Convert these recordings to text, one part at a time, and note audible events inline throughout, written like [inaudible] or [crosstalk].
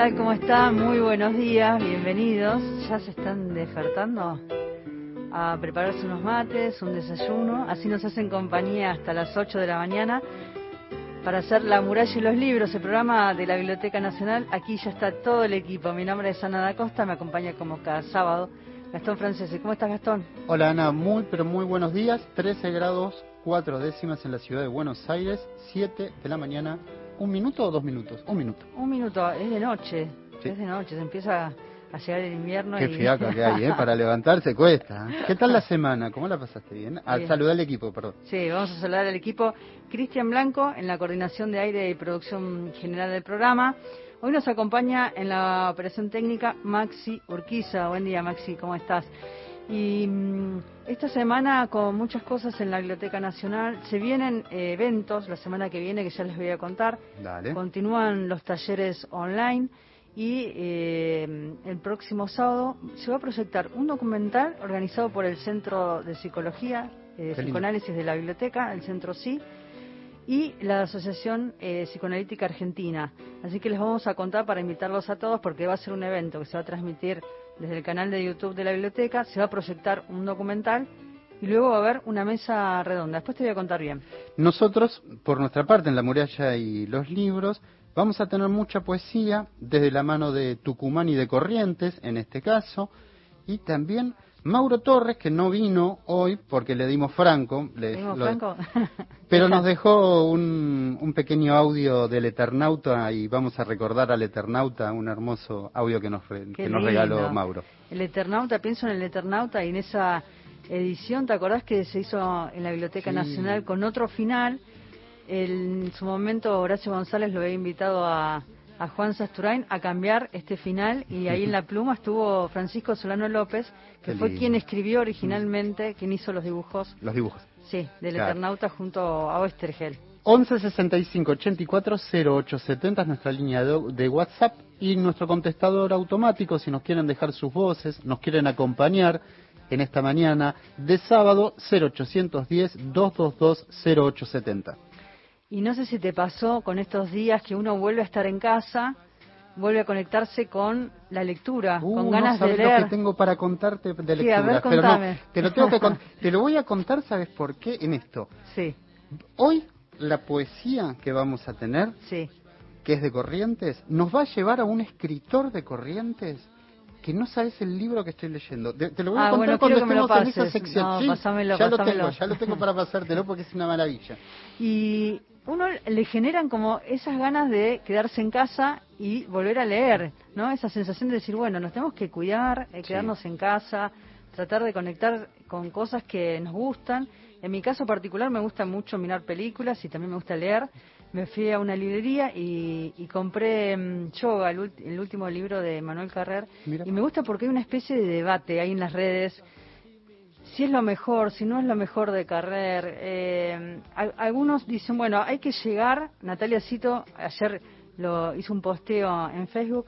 Tal? ¿Cómo están? Muy buenos días, bienvenidos. ¿Ya se están despertando? A prepararse unos mates, un desayuno. Así nos hacen compañía hasta las 8 de la mañana para hacer La muralla y los libros, el programa de la Biblioteca Nacional. Aquí ya está todo el equipo. Mi nombre es Ana da Costa, me acompaña como cada sábado Gastón Francese. ¿Cómo estás, Gastón? Hola, Ana. Muy, pero muy buenos días. 13 grados, 4 décimas en la ciudad de Buenos Aires, 7 de la mañana. ¿Un minuto o dos minutos? Un minuto. Un minuto, es de noche. Sí. Es de noche, se empieza a llegar el invierno. Qué y... fiaca que hay, ¿eh? Para [laughs] levantarse cuesta. ¿Qué tal la semana? ¿Cómo la pasaste bien? Al Bien. saludar al equipo, perdón. Sí, vamos a saludar al equipo. Cristian Blanco en la coordinación de aire y producción general del programa. Hoy nos acompaña en la operación técnica Maxi Urquiza. Buen día, Maxi, ¿cómo estás? Y mm, esta semana con muchas cosas en la Biblioteca Nacional. Se vienen eh, eventos la semana que viene que ya les voy a contar. Dale. Continúan los talleres online y eh, el próximo sábado se va a proyectar un documental organizado por el Centro de Psicología, eh. Psicoanálisis de la Biblioteca, el Centro Sí, y la Asociación eh, Psicoanalítica Argentina. Así que les vamos a contar para invitarlos a todos porque va a ser un evento que se va a transmitir desde el canal de YouTube de la biblioteca, se va a proyectar un documental y luego va a haber una mesa redonda. Después te voy a contar bien. Nosotros, por nuestra parte, en La Muralla y los libros, vamos a tener mucha poesía desde la mano de Tucumán y de Corrientes, en este caso, y también Mauro Torres, que no vino hoy porque le dimos franco, le- ¿Tengo lo- Franco? [laughs] pero nos [laughs] dejó un, un pequeño audio del Eternauta y vamos a recordar al Eternauta un hermoso audio que nos, que nos regaló. Mauro. El Eternauta, pienso en el Eternauta y en esa edición, ¿te acordás que se hizo en la Biblioteca Sí. Nacional con otro final? El- en su momento Horacio González lo había invitado a, a Juan Sasturain a cambiar este final y ahí en la pluma estuvo Francisco Solano López, que Qué fue lindo. quien escribió originalmente, quien hizo los dibujos, Los dibujos. sí, del Claro. Eternauta junto a Oestergel. 11 65 84 0870 es nuestra línea de, de WhatsApp y nuestro contestador automático si nos quieren dejar sus voces, nos quieren acompañar en esta mañana de sábado 0810 222 0870. Y no sé si te pasó con estos días que uno vuelve a estar en casa, vuelve a conectarse con la lectura, Uh, con ganas no de leer. lo que tengo para contarte de Sí, lectura, ver, pero no, te lo tengo que [laughs] te lo voy a contar, ¿sabes por qué? En esto. Sí, Hoy la poesía que vamos a tener sí. que es de Corrientes, nos va a llevar a un escritor de Corrientes que no sabes el libro que estoy leyendo. Te, te lo voy a Ah, contar bueno, cuando estemos en esa sección. No, Sí, pasámelo, ya lo tengo, ya lo tengo para [laughs] pasártelo porque es una maravilla. Y uno le generan como esas ganas de quedarse en casa y volver a leer, ¿no? Esa sensación de decir, bueno, nos tenemos que cuidar, eh, Sí. quedarnos en casa, tratar de conectar con cosas que nos gustan. En mi caso particular me gusta mucho mirar películas y también me gusta leer. Me fui a una librería y, y compré mm, Yoga, el, el último libro de Manuel Carrer. Mira. Y me gusta porque hay una especie de debate ahí en las redes si es lo mejor, si no es lo mejor de Carrer. Eh, al- algunos dicen, bueno, hay que llegar. Natalia Cito ayer lo hizo un posteo en Facebook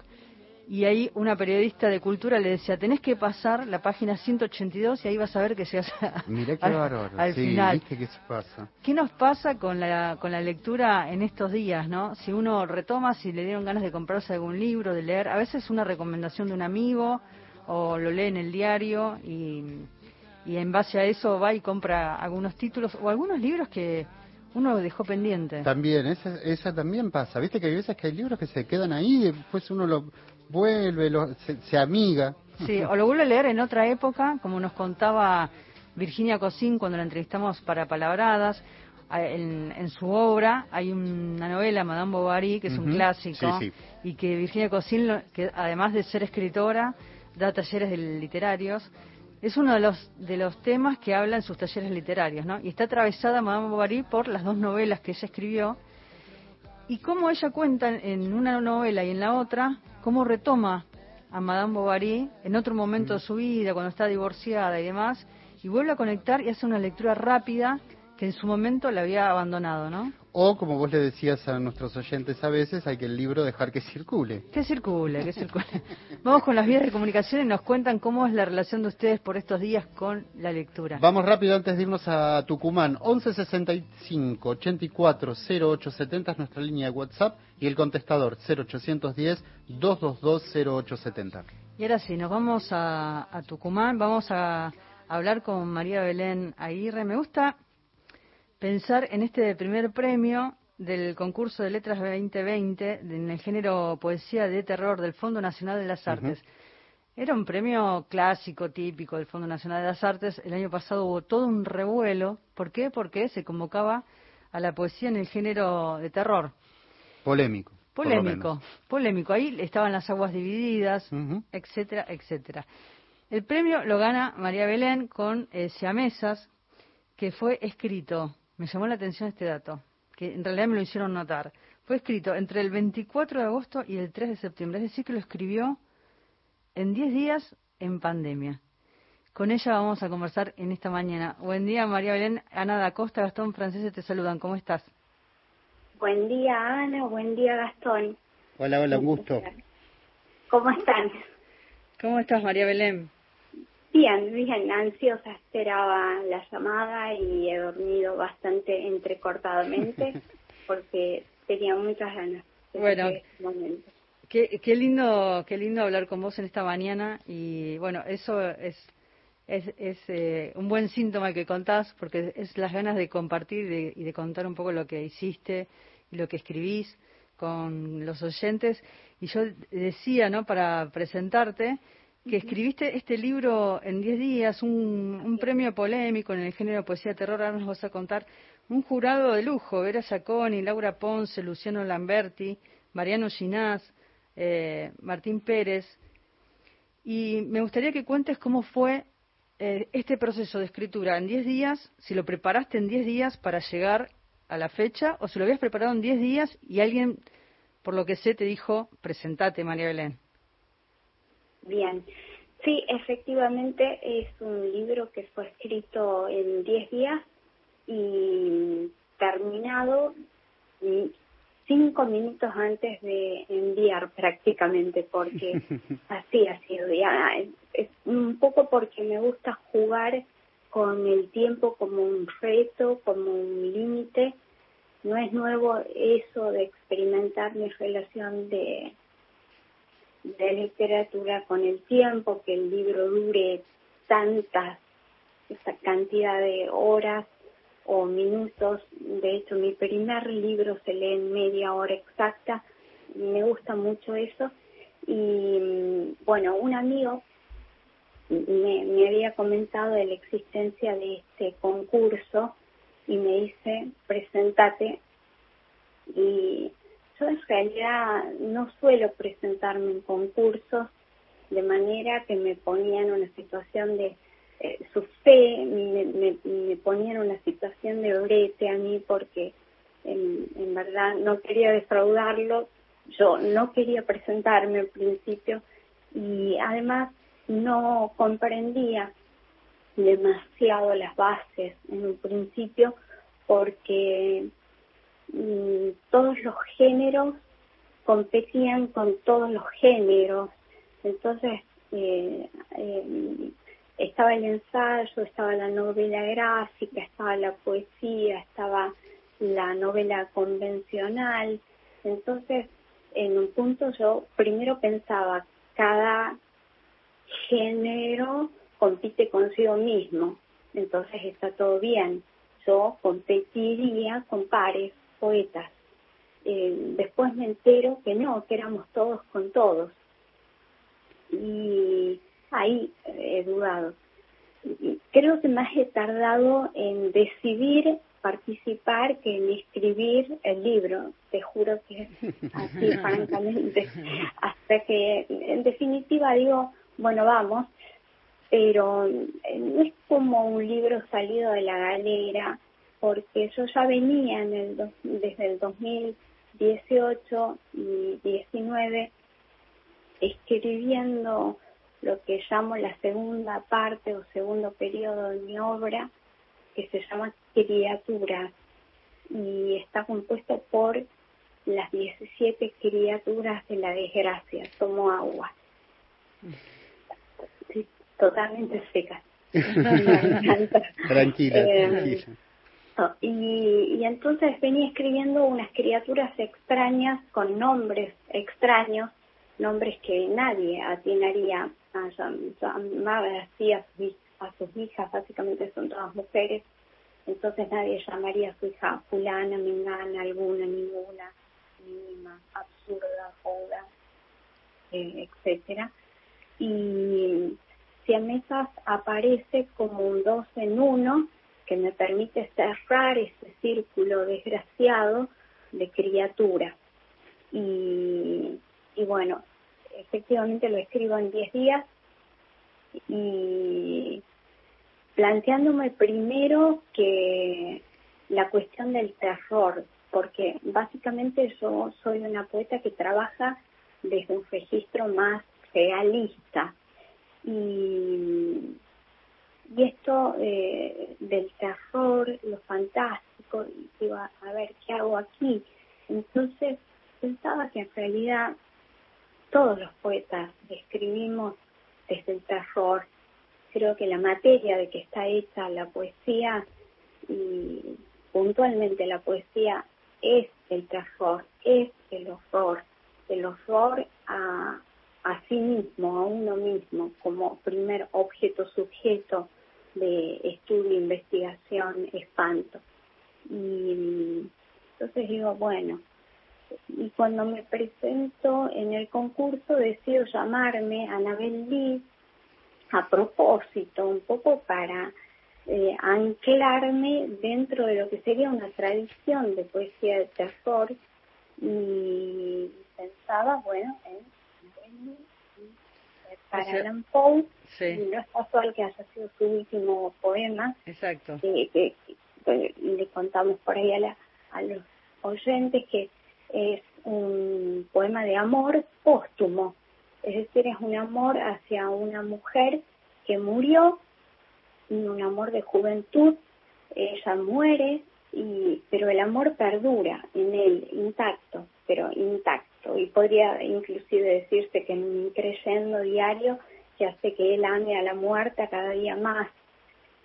y ahí una periodista de cultura le decía, tenés que pasar la página 182 y ahí vas a ver que llegas a- Mira qué al, al sí, final. viste que pasa. ¿Qué nos pasa con la, con la lectura en estos días, no? Si uno retoma, si le dieron ganas de comprarse algún libro, de leer, a veces una recomendación de un amigo o lo lee en el diario y, y en base a eso va y compra algunos títulos o algunos libros que uno dejó pendiente. También, esa, esa también pasa. Viste que hay veces que hay libros que se quedan ahí y después uno lo vuelve, lo, se, se amiga. Sí, o lo vuelve a leer en otra época, como nos contaba Virginia Cosín cuando la entrevistamos para Palabradas. En, en su obra hay una novela, Madame Bovary, que es un clásico, sí, sí. y que Virginia Cosín, que además de ser escritora, da talleres de literarios. Es uno de los, de los temas que habla en sus talleres literarios, ¿no? Y está atravesada Madame Bovary por las dos novelas que ella escribió. y cómo ella cuenta en una novela y en la otra, cómo retoma a Madame Bovary en otro momento de su vida, cuando está divorciada y demás, y vuelve a conectar y hace una lectura rápida que en su momento la había abandonado, ¿no? O, como vos le decías a nuestros oyentes a veces, hay que el libro dejar que circule. Que circule, que circule. Vamos con las vías de comunicación y nos cuentan cómo es la relación de ustedes por estos días con la lectura. Vamos rápido antes de irnos a Tucumán. 1165 84 0870 es nuestra línea de WhatsApp y el contestador 0810 222 0870. Y ahora sí, nos vamos a, a Tucumán. Vamos a hablar con María Belén Aguirre. Me gusta pensar en este primer premio del concurso de letras 2020 en el género poesía de terror del Fondo Nacional de las Artes. Era un premio clásico, típico del Fondo Nacional de las Artes. El año pasado hubo todo un revuelo. ¿Por qué? Porque se convocaba a la poesía en el género de terror. Polémico. Polémico, polémico. Ahí estaban las aguas divididas, etcétera, etcétera. El premio lo gana María Belén con eh, Siamesas, que fue escrito me llamó la atención este dato, que en realidad me lo hicieron notar. Fue escrito entre el 24 de agosto y el 3 de septiembre, es decir, que lo escribió en 10 días en pandemia. Con ella vamos a conversar en esta mañana. Buen día, María Belén. Ana da Costa, Gastón Francés, te saludan. ¿Cómo estás? Buen día, Ana. Buen día, Gastón. Hola, hola, un gusto. ¿Cómo están? ¿Cómo estás, María Belén? Bien, bien, ansiosa esperaba la llamada y he dormido bastante entrecortadamente [laughs] porque tenía muchas ganas. bueno, este qué, lindo, qué lindo hablar con vos en esta mañana y bueno, eso es es, es eh, un buen síntoma que contás porque es las ganas de compartir y de contar un poco lo que hiciste y lo que escribís con los oyentes y yo decía, ¿no? Para presentarte que escribiste este libro en 10 días, un, premio polémico en el género de poesía de terror. Ahora nos vas a contar un jurado de lujo: Vera Saconi, Laura Ponce, Luciano Lamberti, Mariano Ginás, eh, Martín Pérez. Y me gustaría que cuentes cómo fue eh, este proceso de escritura en 10 días, si lo preparaste en 10 días para llegar a la fecha, o si lo habías preparado en 10 días y alguien, por lo que sé, te dijo, presentate, María Belén. Bien, sí, efectivamente es un libro que fue escrito en 10 días y terminado cinco minutos antes de enviar prácticamente, porque [laughs] así ha sido. Ya, es, un poco porque me gusta jugar con el tiempo como un reto, como un límite. No es nuevo eso de experimentar mi relación de de literatura con el tiempo, que el libro dure tantas, esa cantidad de horas o minutos. De hecho, mi primer libro se lee en media hora exacta. Me gusta mucho eso. Y bueno, un amigo me, me había comentado de la existencia de este concurso y me dice, presentate. Y en realidad no suelo presentarme en concursos de manera que me ponían en una situación de eh, su fe, me, me, me ponía en una situación de brete a mí porque en, en verdad no quería defraudarlo, yo no quería presentarme al principio y además no comprendía demasiado las bases en un principio porque todos los géneros competían con todos los géneros. Entonces, eh, eh, estaba el ensayo, estaba la novela gráfica, estaba la poesía, estaba la novela convencional. Entonces, en un punto yo primero pensaba, cada género compite consigo mismo, entonces está todo bien. Yo competiría con pares poetas. Eh, después me entero que no, que éramos todos con todos. Y ahí he dudado. Creo que más he tardado en decidir participar que en escribir el libro. Te juro que así, [laughs] francamente. Hasta que, en definitiva, digo, bueno, vamos. Pero eh, no es como un libro salido de la galera porque yo ya venía en el desde el 2000 18 y 19 escribiendo lo que llamo la segunda parte o segundo periodo de mi obra, que se llama Criaturas, y está compuesto por las 17 criaturas de la desgracia, tomo agua. totalmente seca. [laughs] tranquila, eh, tranquila. Y, entonces venía escribiendo unas criaturas extrañas con nombres extraños, nombres que nadie atinaría a llamar así a sus, a sus hijas, básicamente son todas mujeres, entonces nadie llamaría a su hija fulana, mingana, alguna, ninguna, mínima, absurda, joda, eh, etcétera. Y si a mesas aparece como un dos en uno, que me permite cerrar ese círculo desgraciado de criatura. Y, y bueno, efectivamente lo escribo en 10 días y planteándome primero que la cuestión del terror, porque básicamente yo soy una poeta que trabaja desde un registro más realista y y esto eh, del terror, lo fantástico, y digo, a ver, ¿qué hago aquí? Entonces pensaba que en realidad todos los poetas escribimos desde el terror. Creo que la materia de que está hecha la poesía y puntualmente la poesía es el terror, es el horror, el horror a, a sí mismo, a uno mismo, como primer objeto sujeto de estudio, investigación, espanto. Y entonces digo, bueno, y cuando me presento en el concurso decido llamarme Anabel Lee a propósito, un poco para eh, anclarme dentro de lo que sería una tradición de poesía de terror y pensaba, bueno, en para Alan Poe y no es casual que haya sido su último poema. Exacto. Que, le contamos por ahí a, a los oyentes que es un poema de amor póstumo. Es decir, es un amor hacia una mujer que murió, un amor de juventud, ella muere, y, pero el amor perdura en él, intacto, pero intacto. Y podría inclusive decirse que en un creyendo diario que hace que él ame a la muerte cada día más.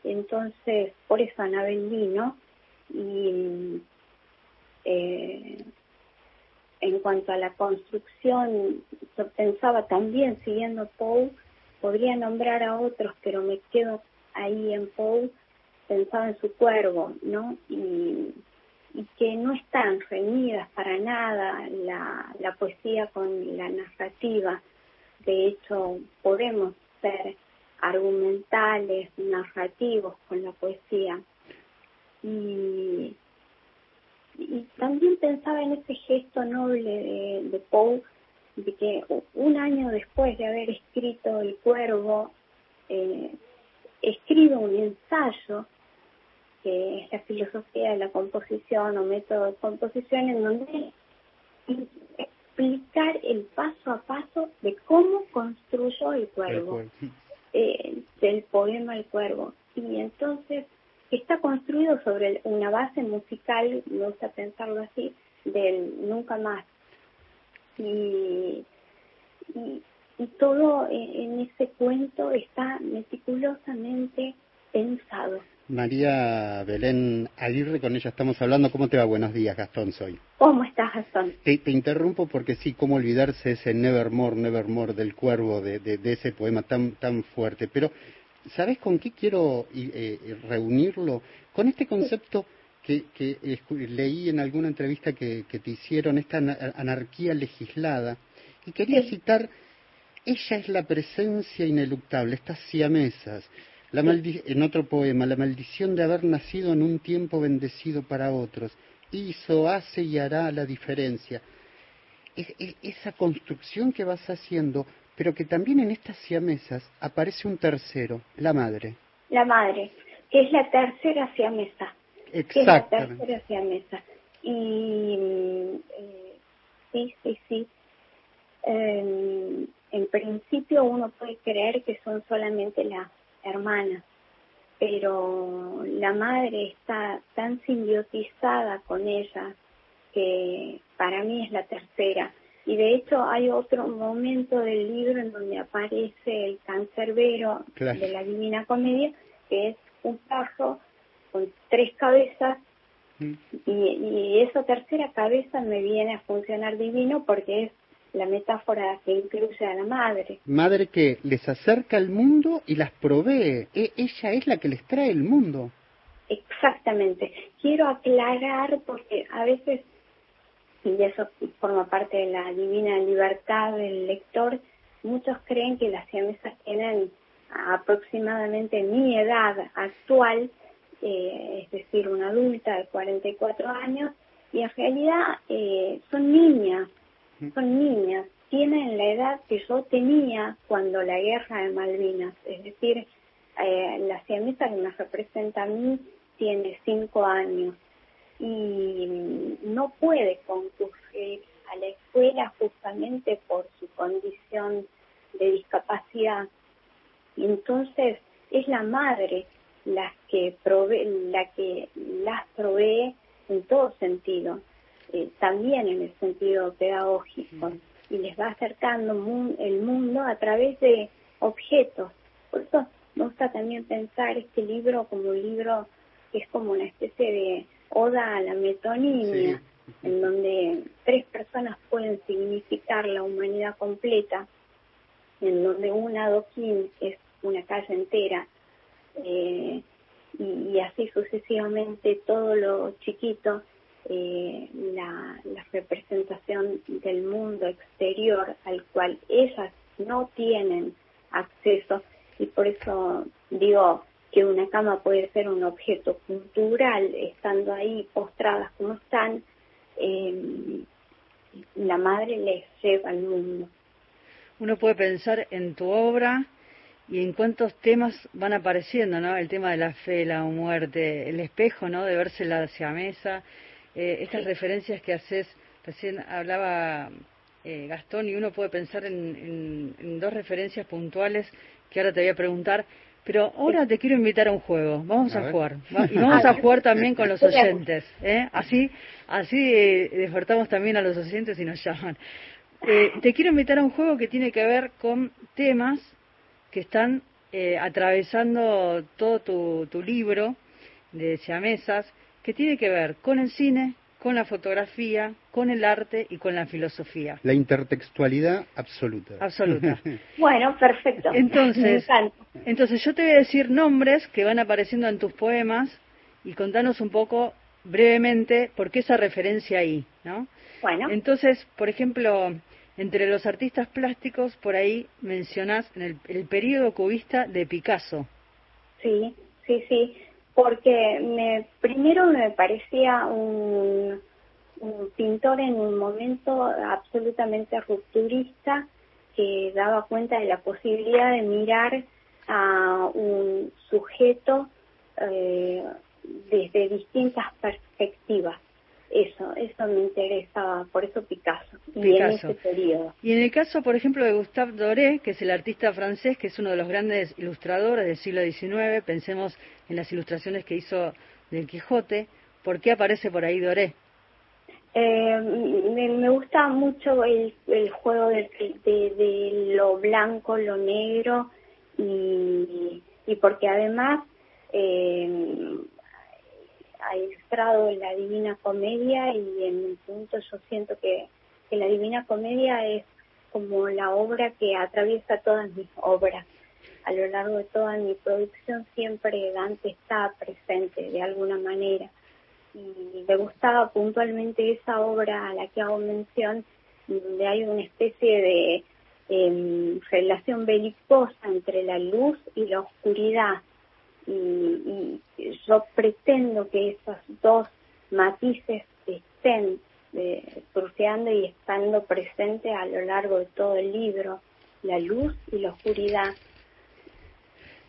Entonces, por eso Anabel vino y eh, en cuanto a la construcción, yo pensaba también, siguiendo Poe, podría nombrar a otros, pero me quedo ahí en Poe, pensaba en su cuervo, ¿no? Y, y que no están reunidas para nada la, la poesía con la narrativa, de hecho podemos ser argumentales, narrativos con la poesía. Y, también pensaba en ese gesto noble de, de Poe, de que un año después de haber escrito El Cuervo, eh, escribe un ensayo, que es la filosofía de la composición o método de composición, en donde explicar el paso a paso de cómo construyó el cuervo, eh, del poema El cuervo. Y entonces está construido sobre una base musical, me gusta pensarlo así, del nunca más. Y, y, todo en ese cuento está meticulosamente pensado. María Belén Aguirre, con ella estamos hablando. ¿Cómo te va? Buenos días, Gastón, soy. ¿Cómo estás, Gastón? Te, interrumpo porque sí, cómo olvidarse ese Nevermore, Nevermore del cuervo, de, de, ese poema tan, tan fuerte. Pero, ¿sabes con qué quiero eh, reunirlo? Con este concepto que, que leí en alguna entrevista que, que, te hicieron, esta anarquía legislada. Y quería citar, ella es la presencia ineluctable, estas siamesas la en otro poema, la maldición de haber nacido en un tiempo bendecido para otros, hizo, hace y hará la diferencia. esa construcción que vas haciendo, pero que también en estas siamesas aparece un tercero, la madre. La madre, que es la tercera siamesa. Exacto. es la tercera siamesa. Y eh, sí, sí, sí. en principio uno puede creer que son solamente las hermanas, pero la madre está tan simbiotizada con ella que para mí es la tercera. Y de hecho hay otro momento del libro en donde aparece el cancerbero de la Divina Comedia, que es un paso con tres cabezas mm. y, y, esa tercera cabeza me viene a funcionar divino porque es la metáfora que incluye a la madre. Madre que les acerca al mundo y las provee. E, ella es la que les trae el mundo. Exactamente. Quiero aclarar porque a veces, y eso forma parte de la divina libertad del lector, muchos creen que las siamesas tienen aproximadamente mi edad actual, eh, es decir, una adulta de 44 años, y en realidad eh, son niñas, son niñas, tienen la edad que yo tenía cuando la guerra de Malvinas, es decir, eh, la siamesa que me representa a mí tiene cinco años y no puede concurrir a la escuela justamente por su condición de discapacidad. Entonces es la madre la que provee, la que las provee en todo sentido. Eh, también en el sentido pedagógico y les va acercando el mundo a través de objetos. Por eso me gusta también pensar este libro como un libro que es como una especie de oda a la metonimia, en donde tres personas pueden significar la humanidad completa, en donde un adoquín es una calle entera, eh, y así sucesivamente todo lo chiquito eh, la, representación del mundo exterior al cual ellas no tienen acceso y por eso digo que una cama puede ser un objeto cultural estando ahí postradas como están eh, la madre les lleva al mundo uno puede pensar en tu obra y en cuántos temas van apareciendo, ¿no? El tema de la fe, la muerte, el espejo, ¿no? De verse la mesa eh, estas referencias que haces, recién hablaba eh, Gastón y uno puede pensar en, dos referencias puntuales que ahora te voy a preguntar, pero ahora te quiero invitar a un juego, vamos a, jugar, y vamos a [laughs] jugar también con los oyentes, ¿eh? así, así despertamos también a los oyentes y nos llaman. te quiero invitar a un juego que tiene que ver con temas que están atravesando todo tu, tu libro de siamesas, que tiene que ver con el cine, con la fotografía, con el arte y con la filosofía. La intertextualidad absoluta. Absoluta. [laughs] bueno, perfecto. Entonces, entonces yo te voy a decir nombres que van apareciendo en tus poemas y contanos un poco brevemente por qué esa referencia ahí, ¿no? Bueno. Entonces, por ejemplo, entre los artistas plásticos, por ahí mencionás en el, el periodo cubista de Picasso. Sí, sí, sí porque me, primero me parecía un, pintor en un momento absolutamente rupturista que daba cuenta de la posibilidad de mirar a un sujeto eh, desde distintas perspectivas. Eso, eso me interesaba, por eso Picasso, y en ese periodo. Y en el caso, por ejemplo, de Gustave Doré, que es el artista francés, que es uno de los grandes ilustradores del siglo XIX, pensemos en las ilustraciones que hizo del Quijote, ¿por qué aparece por ahí Doré? Eh, me, gusta mucho el, el juego de, de, lo blanco, lo negro, y, y porque además eh, ha ilustrado la Divina Comedia y en un punto yo siento que, que la Divina Comedia es como la obra que atraviesa todas mis obras. A lo largo de toda mi producción siempre Dante está presente de alguna manera. Y me gustaba puntualmente esa obra a la que hago mención, donde hay una especie de em, relación belicosa entre la luz y la oscuridad y, yo pretendo que esos dos matices estén eh, y estando presentes a lo largo de todo el libro, la luz y la oscuridad.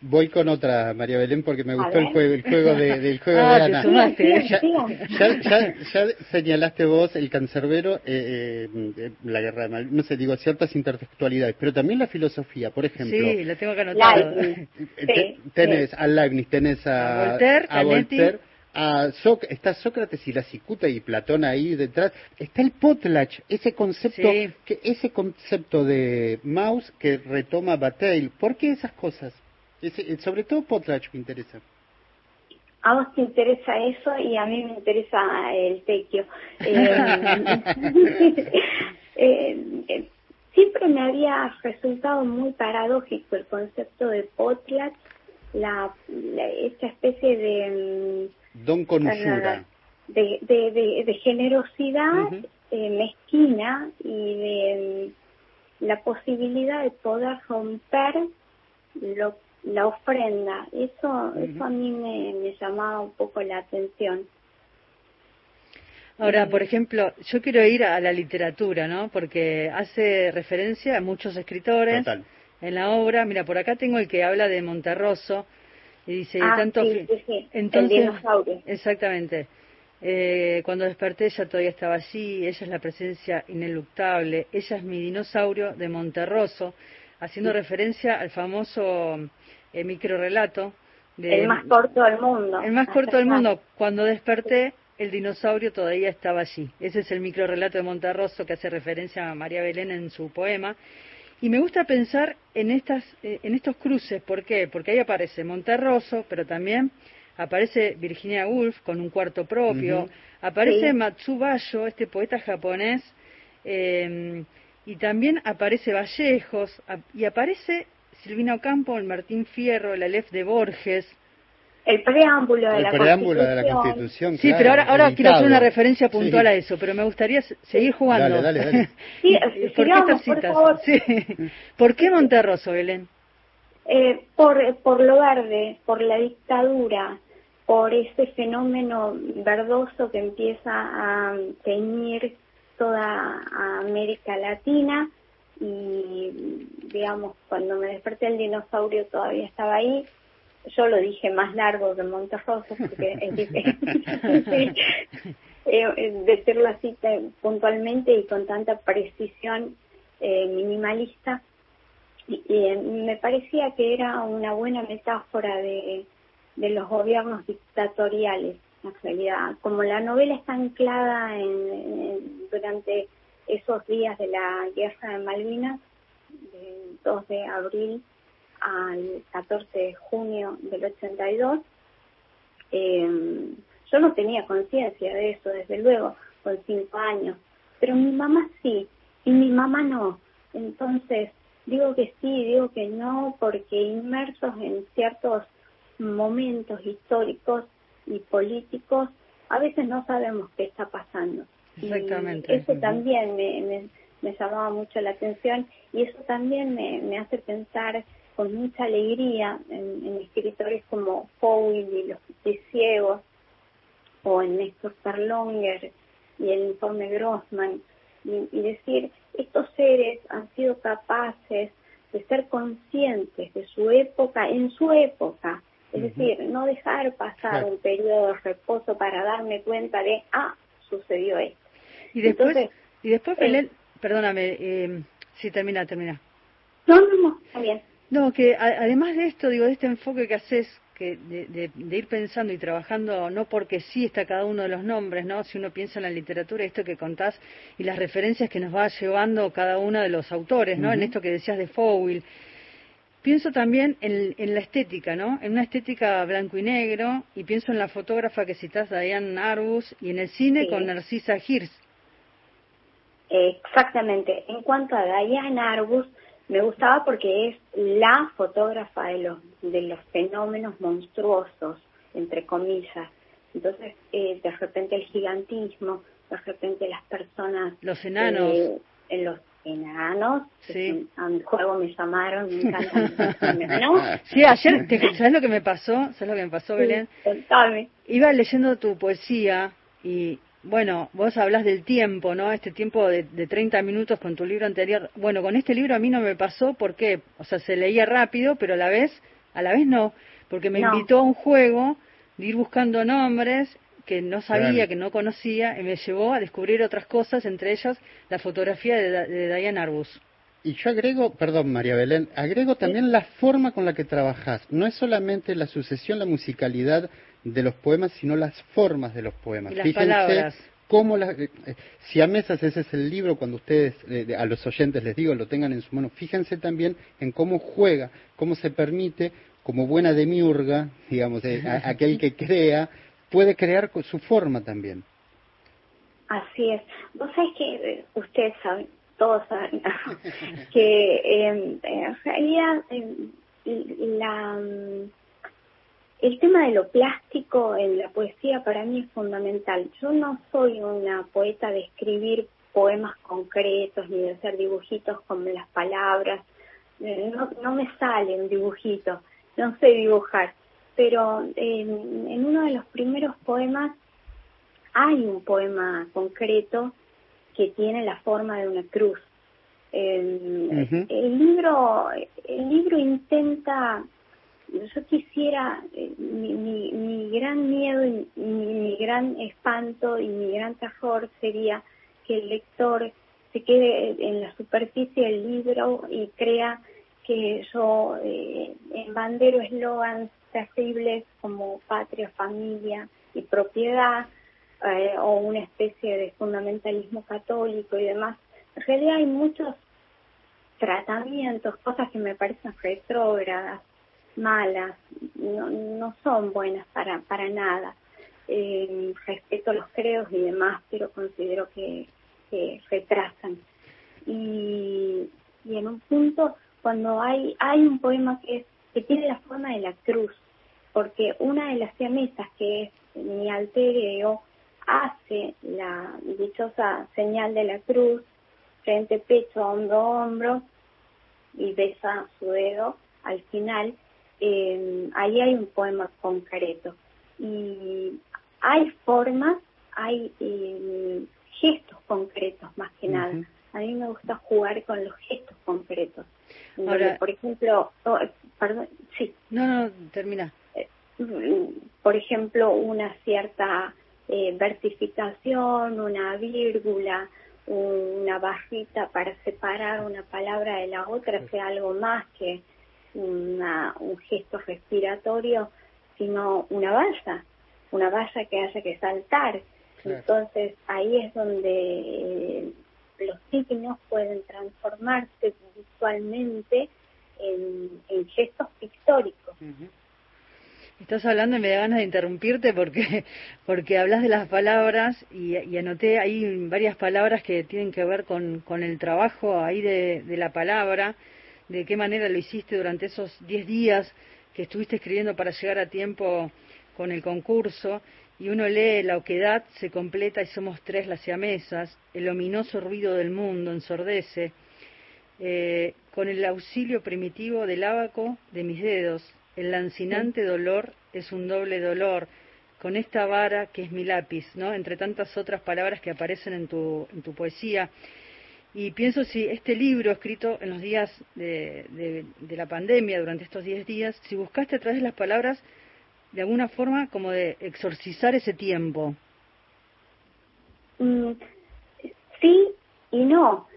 Voy con otra, María Belén, porque me gustó el juego, el juego de, del juego [laughs] ah, de Ana. Sumaste. Ya, ya, ya, señalaste vos el cancerbero, eh, eh, la guerra de Mal, no sé, digo, ciertas intertextualidades, pero también la filosofía, por ejemplo. Sí, la tengo que anotar. tenés a Leibniz, tenés a, a Voltaire, a Voltaire a está Sócrates y la cicuta y Platón ahí detrás, está el potlatch, ese concepto, que, ese concepto de mouse que retoma Bataille. ¿Por qué esas cosas? Sobre todo potlatch me interesa. A vos te interesa eso y a mí me interesa el tequio. [laughs] Eh, [laughs] eh, eh, siempre me había resultado muy paradójico el concepto de potlatch, la, esta especie de Don con usura. De, de, de, generosidad eh, mezquina y de mm, la posibilidad de poder romper lo, la ofrenda. Eso, eso a mí me, me llamaba un poco la atención. Ahora, por ejemplo, yo quiero ir a la literatura, ¿no? Porque hace referencia a muchos escritores en la obra. Mira, por acá tengo el que habla de Monterroso, y dice, ah, tanto... Sí, sí, Entonces, exactamente. Eh, cuando desperté ella todavía estaba allí, ella es la presencia ineluctable, ella es mi dinosaurio de Monterroso, haciendo referencia al famoso eh, microrelato. De, el más corto del mundo. El más corto del mundo. Cuando desperté, el dinosaurio todavía estaba allí. Ese es el microrelato de Monterroso que hace referencia a María Belén en su poema. Y me gusta pensar en, estas, eh, en estos cruces, ¿por qué? Porque ahí aparece Monterroso, pero también aparece Virginia Woolf con un cuarto propio, aparece Matsubayo, este poeta japonés, em, y también aparece Vallejos, y aparece Silvina Ocampo, el Martín Fierro, el Aleph de Borges, el preámbulo de, la, preámbulo de la Constitución. Sí, pero ahora, ahora quiero hacer una referencia puntual a eso, pero me gustaría seguir jugando. Dale, dale, dale. [laughs] sí, ¿Por qué estas citas? Por, sí. ¿Por qué Monterroso, Belén? Eh, por, por lo verde, por la dictadura, por ese fenómeno verdoso que empieza a teñir toda América Latina y digamos cuando me desperté el dinosaurio todavía estaba ahí. Yo lo dije más largo que Monterroso porque [laughs] es difícil [laughs] eh, decirlo así puntualmente y con tanta precisión eh, minimalista. Y, eh, me parecía que era una buena metáfora de, de los gobiernos dictatoriales en realidad. Como la novela está anclada en, durante esos días de la guerra de Malvinas del 2 de abril al 14 de junio del 82. Eh, yo no tenía conciencia de eso, desde luego, con cinco años, pero mi mamá sí, y mi mamá no. Entonces, digo que sí, digo que no, porque inmersos en ciertos momentos históricos y políticos, a veces no sabemos qué está pasando. Exactamente. eso también me, me, llamaba mucho la atención y eso también me, me hace pensar con mucha alegría en, escritores como Fowell y Los Ciegos, o en Néstor Perlonger y el informe Grossman, y, decir, estos seres han sido capaces de ser conscientes de su época en su época, es decir, no dejar pasar un periodo de reposo para darme cuenta de, ah, sucedió esto. Y después, y después eh, perdóname, eh, sí, termina, termina. No, no, no, está bien. No, que además de esto, digo, de este enfoque que haces, que de, ir pensando y trabajando, no porque sí está cada uno de los nombres, ¿no? Si uno piensa en la literatura, esto que contás y las referencias que nos va llevando cada uno de los autores, ¿no? En esto que decías de Fowell. Pienso también en, la estética, ¿no? En una estética blanco y negro, y pienso en la fotógrafa que citás, Diane Arbus, y en el cine con Narcisa Hirsch. Exactamente. En cuanto a Diane Arbus, me gustaba porque es la fotógrafa de los, de los fenómenos monstruosos, entre comillas. Entonces, eh, de repente el gigantismo, de repente las personas... Los enanos. Eh, en los enanos. Sí. A mi juego me llamaron, me [laughs] encantan [laughs] Sí, ayer, ¿sabes lo que me pasó? ¿Sabes lo que me pasó, Belén? Iba leyendo tu poesía y bueno, vos hablas del tiempo, ¿no? Este tiempo de, de 30 minutos con tu libro anterior. Bueno, con este libro a mí no me pasó, ¿por qué? O sea, se leía rápido, pero a la vez a la vez no, porque me invitó a un juego de ir buscando nombres que no sabía, que no conocía, y me llevó a descubrir otras cosas, entre ellas la fotografía de, Diane Arbus. Y yo agrego, perdón María Belén, agrego también la forma con la que trabajas. No es solamente la sucesión, la musicalidad de los poemas, sino las formas de los poemas. Y las palabras. Cómo la, eh, si a mesas ese es el libro, cuando ustedes, eh, a los oyentes les digo, lo tengan en su mano, fíjense también en cómo juega, cómo se permite, como buena demiurga, digamos, eh, [laughs] aquel que crea, puede crear su forma también. Así es. Vos sabés que eh, ustedes saben, todos saben, [laughs] que em, en realidad em, la, el tema de lo plástico en la poesía para mí es fundamental. Yo no soy una poeta de escribir poemas concretos ni de hacer dibujitos con las palabras. Eh, no, no me sale un dibujito, no sé dibujar pero en, uno de los primeros poemas hay un poema concreto que tiene la forma de una cruz. El, libro el libro intenta yo quisiera eh, mi, mi, gran miedo y mi, gran espanto y mi gran terror sería que el lector se quede en la superficie del libro y crea que yo eh, bandero eslogans terribles como patria, familia y propiedad, eh, o una especie de fundamentalismo católico y demás. En realidad hay muchos tratamientos, cosas que me parecen retrógradas, malas, no, no son buenas para, para nada. Eh, respeto los credos y demás, pero considero que, que retrasan. Y, y en un punto, cuando hay, hay un poema que es que tiene la forma de la cruz, porque una de las siamesas que es mi alter ego hace la dichosa señal de la cruz, frente, pecho, hombro, hombro, y besa su dedo al final. Eh, ahí hay un poema concreto. Y hay formas, hay eh, gestos concretos más que nada. A mí me gusta jugar con los gestos concretos. Ahora, por ejemplo, oh, perdón, sí. No, no, termina. Eh, por ejemplo, una cierta eh, versificación, una vírgula, una barrita para separar una palabra de la otra, sea algo más que una, un gesto respiratorio, sino una valla, una valla que haya que saltar. Entonces ahí es donde los signos pueden transformarse visualmente en, gestos pictóricos. Estás hablando y me da ganas de interrumpirte porque, [laughs] porque hablas de las palabras y, anoté ahí varias palabras que tienen que ver con, con el trabajo ahí de, de, la palabra, de qué manera lo hiciste durante esos 10 días que estuviste escribiendo para llegar a tiempo con el concurso y uno lee la oquedad se completa y somos tres las siamesas, el ominoso ruido del mundo ensordece, eh, con el auxilio primitivo del ábaco de mis dedos, el lancinante dolor es un doble dolor, con esta vara que es mi lápiz, ¿no? Entre tantas otras palabras que aparecen en tu, en tu poesía. Y pienso si este libro escrito en los días de, de la pandemia, durante estos diez días, si buscaste a través de las palabras de alguna forma como de exorcizar ese tiempo. Mm, sí y no,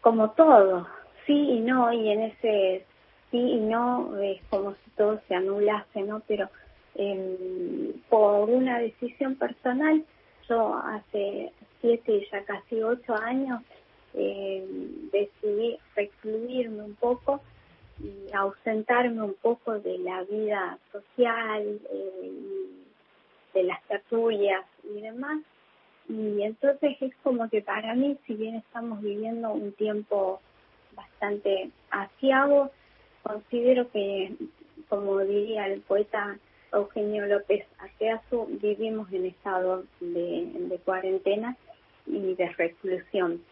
como todo, sí y no, y en ese sí y no es como si todo se anulase, ¿no? Pero em, por una decisión personal, yo hace siete ya casi ocho años em, decidí recluirme un poco y ausentarme un poco de la vida social, eh, de las tertulias y demás. Y entonces es como que para mí, si bien estamos viviendo un tiempo bastante asiago, considero que, como diría el poeta Eugenio López Aceazu, vivimos en estado de, de cuarentena y de reclusión.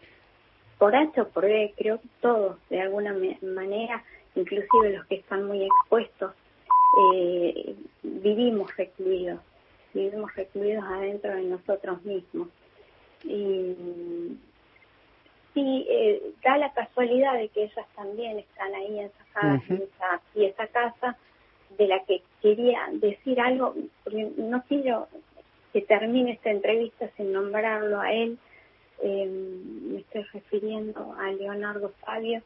Por H o por B, creo que todos, de alguna manera, inclusive los que están muy expuestos, eh, vivimos recluidos, vivimos recluidos adentro de nosotros mismos. Y sí, eh, da la casualidad de que ellas también están ahí encerradas en esa, y esa casa, de la que quería decir algo, porque no quiero que termine esta entrevista sin nombrarlo a él, eh, me estoy refiriendo a Leonardo Fabio.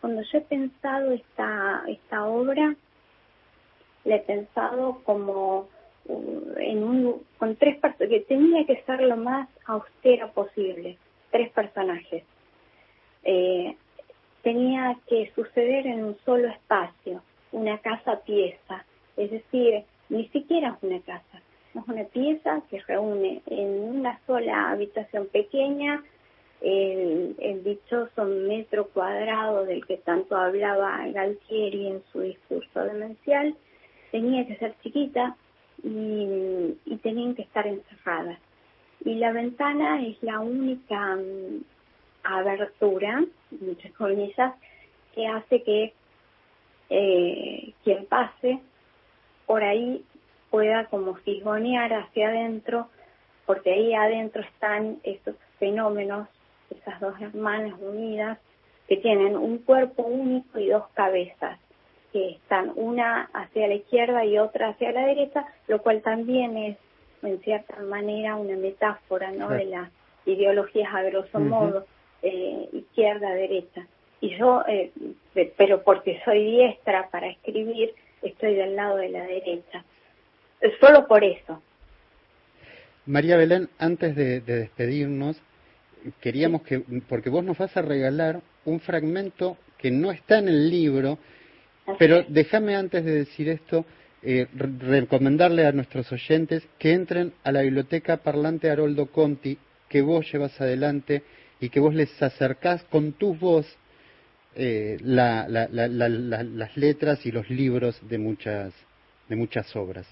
Cuando yo he pensado esta, esta obra, la he pensado como uh, en un, con tres que tenía que ser lo más austero posible, tres personajes. Eh, tenía que suceder en un solo espacio, una casa pieza, es decir, ni siquiera es una casa, es una pieza que reúne en una sola habitación pequeña el, dichoso metro cuadrado del que tanto hablaba Galtieri en su discurso demencial, tenía que ser chiquita y, tenían que estar encerradas. Y la ventana es la única mm, abertura, muchas comillas, que hace que eh, quien pase por ahí pueda como fisgonear hacia adentro, porque ahí adentro están esos fenómenos, esas dos hermanas unidas, que tienen un cuerpo único y dos cabezas, que están una hacia la izquierda y otra hacia la derecha, lo cual también es, en cierta manera, una metáfora ¿no? de las ideologías a grosso modo, eh, izquierda-derecha. Y yo, eh, pero porque soy diestra para escribir, estoy del lado de la derecha. Solo por eso. María Belén, antes de, despedirnos, queríamos que, porque vos nos vas a regalar un fragmento que no está en el libro, pero déjame antes de decir esto, eh, recomendarle a nuestros oyentes que entren a la biblioteca parlante Haroldo Conti, que vos llevas adelante y que vos les acercás con tu voz eh, las letras y los libros de muchas, de muchas obras.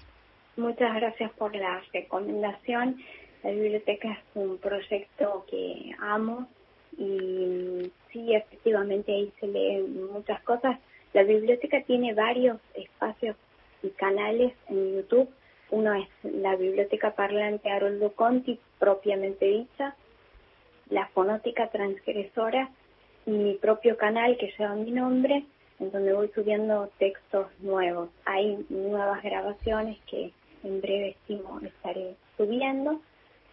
Muchas gracias por la recomendación. La biblioteca es un proyecto que amo y sí, efectivamente ahí se leen muchas cosas. La biblioteca tiene varios espacios y canales en YouTube. Uno es la Biblioteca Parlante Haroldo Conti, propiamente dicha, la Fonótica Transgresora y mi propio canal que lleva mi nombre, en donde voy subiendo textos nuevos. Hay nuevas grabaciones que en breve estimo estaré subiendo.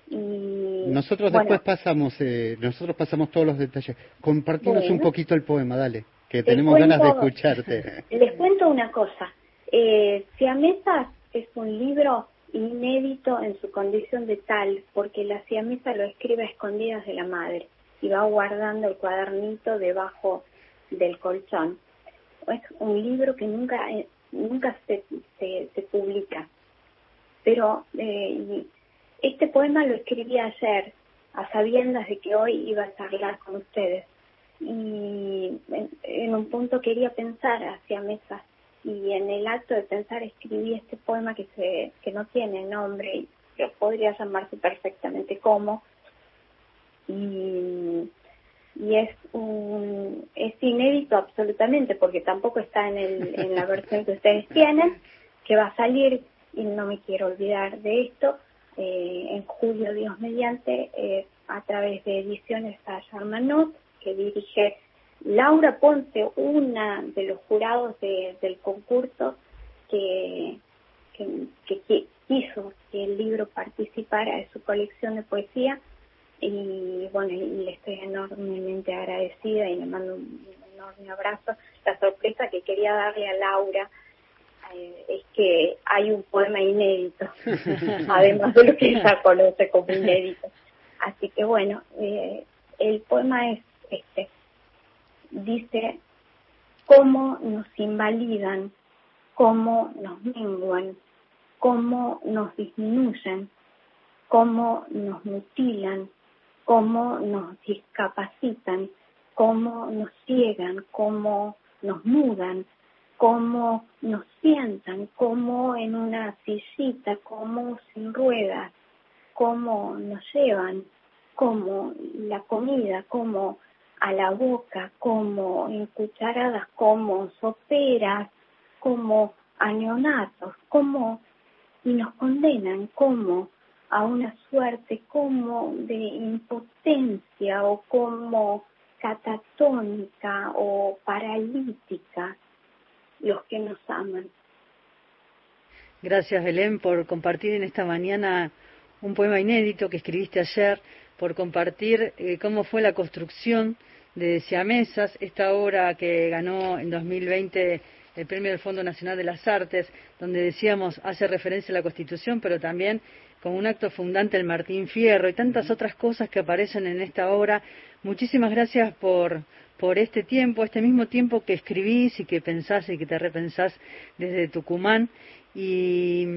Y, nosotros después pasamos, eh, nosotros pasamos todos los detalles. Compartimos un poquito el poema, dale, que tenemos ganas de escucharte. [laughs] Les cuento una cosa. Eh, Siamesas es un libro inédito en su condición de tal, porque la siamesa lo escribe a escondidas de la madre y va guardando el cuadernito debajo del colchón. Es un libro que nunca, eh, nunca se, se, publica. Pero eh, este poema lo escribí ayer, a sabiendas de que hoy iba a charlar con ustedes. Y en, un punto quería pensar hacia mesas y en el acto de pensar escribí este poema que se que no tiene nombre y podría llamarse perfectamente como y, y es un es inédito absolutamente porque tampoco está en el en la versión que ustedes tienen que va a salir y no me quiero olvidar de esto eh, en julio Dios mediante eh, a través de ediciones a Charmanot que dirige Laura Ponce, una de los jurados del concurso que, que, quiso que el libro participara de su colección de poesía y bueno, le estoy enormemente agradecida y le mando un enorme abrazo. La sorpresa que quería darle a Laura eh, es que hay un poema inédito, [laughs] además de lo que ella conoce como inédito. Así que bueno, eh, el poema es este dice cómo nos invalidan, cómo nos menguan, cómo nos disminuyen, cómo nos mutilan, cómo nos discapacitan, cómo nos ciegan, cómo nos mudan, cómo nos sientan, cómo en una sillita, cómo sin ruedas, cómo nos llevan, cómo la comida, cómo a la boca como en cucharadas, como soperas, como añonatos, como y nos condenan como a una suerte como de impotencia o como catatónica o paralítica los que nos aman. Gracias, Belén, por compartir en esta mañana un poema inédito que escribiste ayer, por compartir eh, cómo fue la construcción de Siamesas, esta obra que ganó en 2020 el premio del Fondo Nacional de las Artes, donde decíamos hace referencia a la Constitución, pero también con un acto fundante el Martín Fierro y tantas otras cosas que aparecen en esta obra. Muchísimas gracias por, por este tiempo, este mismo tiempo que escribís y que pensás y que te repensás desde Tucumán. Y,